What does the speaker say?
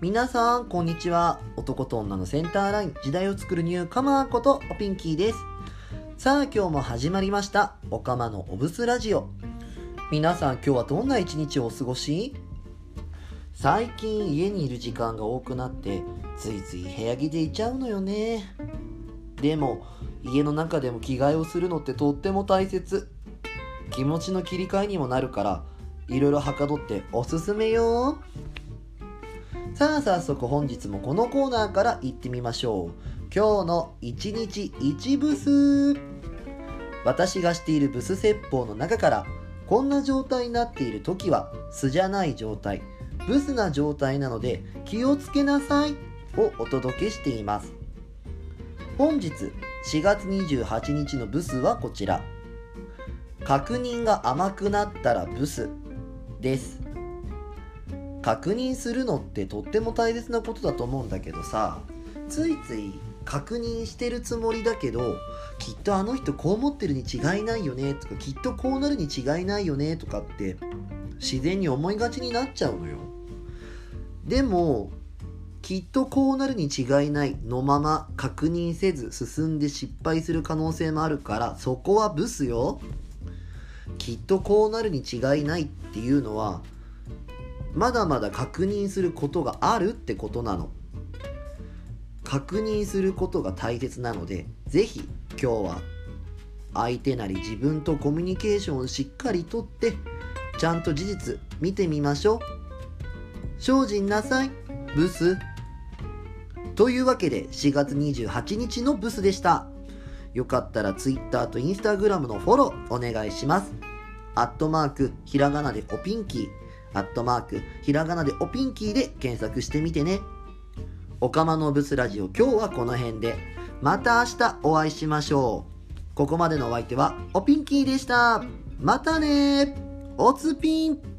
皆さんこんにちは。男と女のセンターライン。時代を作るニューカマーことおピンキーです。さあ今日も始まりました。おかまのおブスラジオ。皆さん今日はどんな一日をお過ごし？最近家にいる時間が多くなってついつい部屋着でいちゃうのよね。でも家の中でも着替えをするのってとっても大切。気持ちの切り替えにもなるからいろいろはかどっておすすめよ。さあ早速本日もこのコーナーから行ってみましょう。今日の1日1ブス。私がしているブス説法の中からこんな状態になっている時は素じゃない状態。ブスな状態なので気をつけなさいをお届けしています。本日4月28日のブスはこちら。確認が甘くなったらブスです。確認するのってとっても大切なことだと思うんだけどさついつい確認してるつもりだけどきっとあの人こう思ってるに違いないよねとかきっとこうなるに違いないよねとかって自然に思いがちになっちゃうのよ。でもきっとこうなるに違いないのまま確認せず進んで失敗する可能性もあるからそこはブスよ。きっとこうなるに違いないっていうのはまだまだ確認することがあるってことなの。確認することが大切なので是非今日は相手なり自分とコミュニケーションをしっかりとってちゃんと事実見てみましょう。精進なさいブス。というわけで4月28日のブスでした。よかったら Twitter と Instagram のフォローお願いします。アットマークひらがなでおピンキー。アットマークひらがなでおピンキーで検索してみてね。おかまのブスラジオ今日はこの辺で。また明日お会いしましょう。ここまでのお相手はおピンキーでした。またねおつぴん。